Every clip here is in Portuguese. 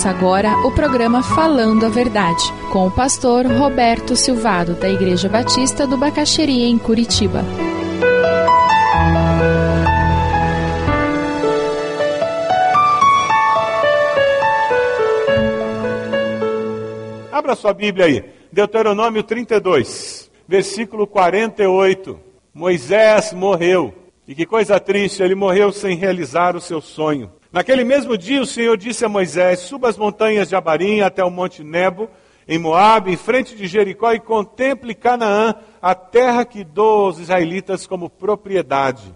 Começa agora o programa Falando a Verdade, com o pastor Roberto Silvado, da Igreja Batista do Bacaxeria, em Curitiba. Abra sua Bíblia aí, Deuteronômio 32, versículo 48. Moisés morreu. E que coisa triste, ele morreu sem realizar o seu sonho. Naquele mesmo dia, o Senhor disse a Moisés: Suba as montanhas de Abarim até o monte Nebo, em Moabe, em frente de Jericó, e contemple Canaã, a terra que dou aos israelitas como propriedade.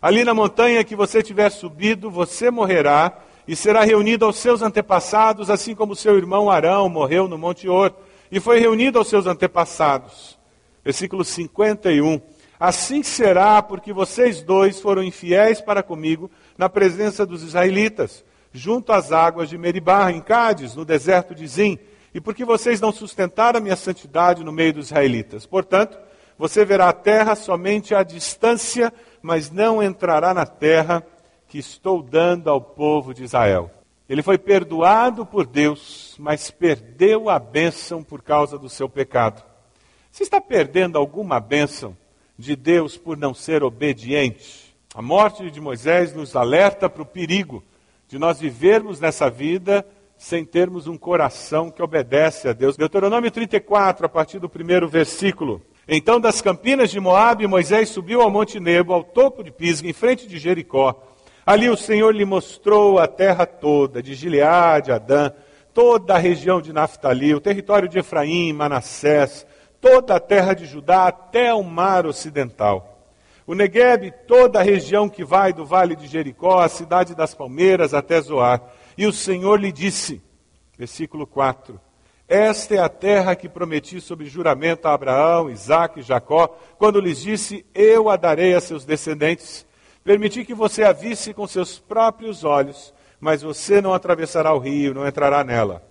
Ali na montanha que você tiver subido, você morrerá e será reunido aos seus antepassados, assim como seu irmão Arão morreu no Monte Or e foi reunido aos seus antepassados. Versículo 51. Assim será, porque vocês dois foram infiéis para comigo na presença dos israelitas, junto às águas de Meribá, em Cádiz, no deserto de Zim, e porque vocês não sustentaram a minha santidade no meio dos israelitas. Portanto, você verá a terra somente à distância, mas não entrará na terra que estou dando ao povo de Israel. Ele foi perdoado por Deus, mas perdeu a bênção por causa do seu pecado. Você está perdendo alguma bênção de Deus por não ser obediente? A morte de Moisés nos alerta para o perigo de nós vivermos nessa vida sem termos um coração que obedece a Deus. Deuteronômio 34, a partir do primeiro versículo. Então, das campinas de Moabe, Moisés subiu ao Monte Nebo, ao topo de Pisga, em frente de Jericó. Ali o Senhor lhe mostrou a terra toda, de Gileade, Adã, toda a região de Naftali, o território de Efraim, Manassés, toda a terra de Judá, até o mar ocidental. O Negueb, toda a região que vai do vale de Jericó, a cidade das palmeiras, até Zoar. E o Senhor lhe disse, versículo 4, Esta é a terra que prometi sob juramento a Abraão, Isaque e Jacó, quando lhes disse, Eu a darei a seus descendentes. Permiti que você a visse com seus próprios olhos, mas você não atravessará o rio, não entrará nela.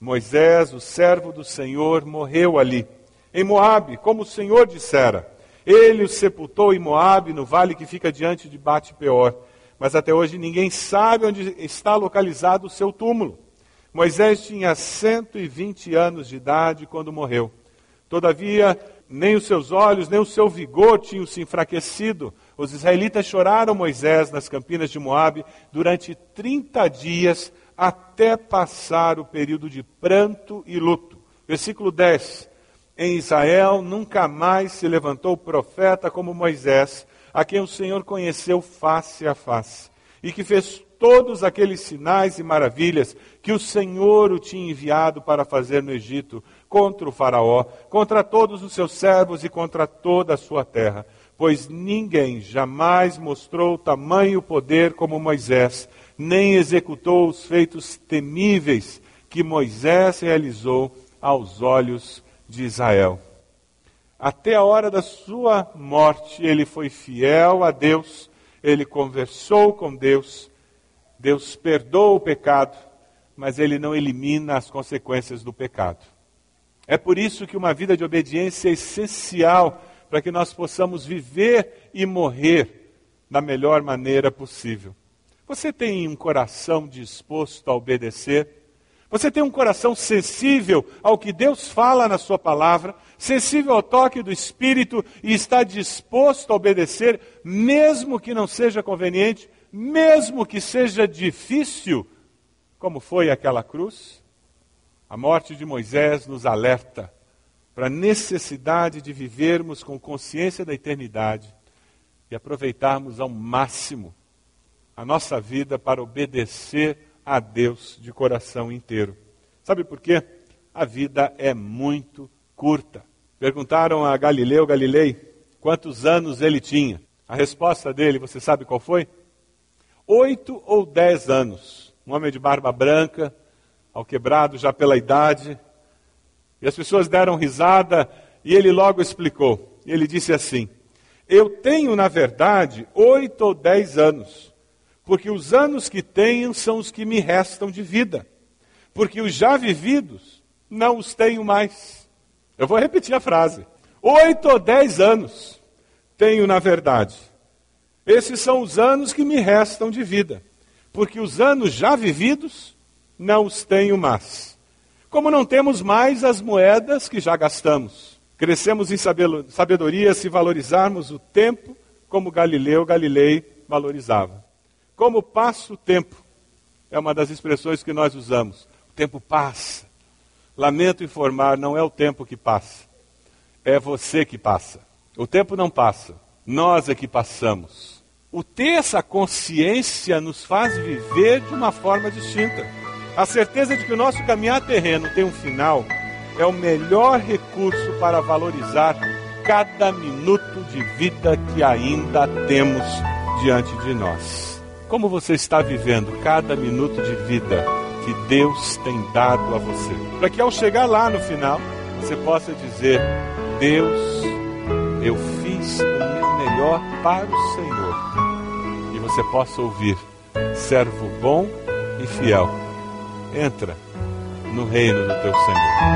Moisés, o servo do Senhor, morreu ali, em Moabe, como o Senhor dissera. Ele o sepultou em Moabe, no vale que fica diante de Bate-Peor. Mas até hoje ninguém sabe onde está localizado o seu túmulo. Moisés tinha 120 anos de idade quando morreu. Todavia, nem os seus olhos, nem o seu vigor tinham se enfraquecido. Os israelitas choraram Moisés nas campinas de Moabe durante 30 dias até passar o período de pranto e luto. Versículo 10 em Israel nunca mais se levantou profeta como Moisés, a quem o Senhor conheceu face a face, e que fez todos aqueles sinais e maravilhas que o Senhor o tinha enviado para fazer no Egito, contra o Faraó, contra todos os seus servos e contra toda a sua terra. Pois ninguém jamais mostrou tamanho poder como Moisés, nem executou os feitos temíveis que Moisés realizou aos olhos de Israel. Até a hora da sua morte, ele foi fiel a Deus, ele conversou com Deus, Deus perdoa o pecado, mas ele não elimina as consequências do pecado. É por isso que uma vida de obediência é essencial para que nós possamos viver e morrer da melhor maneira possível. Você tem um coração disposto a obedecer? Você tem um coração sensível ao que Deus fala na Sua palavra, sensível ao toque do Espírito e está disposto a obedecer, mesmo que não seja conveniente, mesmo que seja difícil, como foi aquela cruz? A morte de Moisés nos alerta para a necessidade de vivermos com consciência da eternidade e aproveitarmos ao máximo a nossa vida para obedecer a Deus de coração inteiro. Sabe por quê? A vida é muito curta. Perguntaram a Galileu Galilei quantos anos ele tinha. A resposta dele, você sabe qual foi? Oito ou dez anos. Um homem de barba branca, ao quebrado já pela idade. E as pessoas deram risada e ele logo explicou. Ele disse assim: Eu tenho, na verdade, oito ou dez anos porque os anos que tenho são os que me restam de vida, porque os já vividos não os tenho mais. Eu vou repetir a frase. Oito ou dez anos tenho, na verdade. Esses são os anos que me restam de vida, porque os anos já vividos não os tenho mais. Como não temos mais as moedas que já gastamos. Crescemos em sabedoria se valorizarmos o tempo como Galileu Galilei valorizava. Como passa o tempo? É uma das expressões que nós usamos. O tempo passa. Lamento informar, não é o tempo que passa. É você que passa. O tempo não passa. Nós é que passamos. O ter essa consciência nos faz viver de uma forma distinta. A certeza de que o nosso caminhar terreno tem um final é o melhor recurso para valorizar cada minuto de vida que ainda temos diante de nós. Como você está vivendo cada minuto de vida que Deus tem dado a você? Para que ao chegar lá no final, você possa dizer: Deus, eu fiz o meu melhor para o Senhor. E você possa ouvir: servo bom e fiel entra no reino do teu Senhor.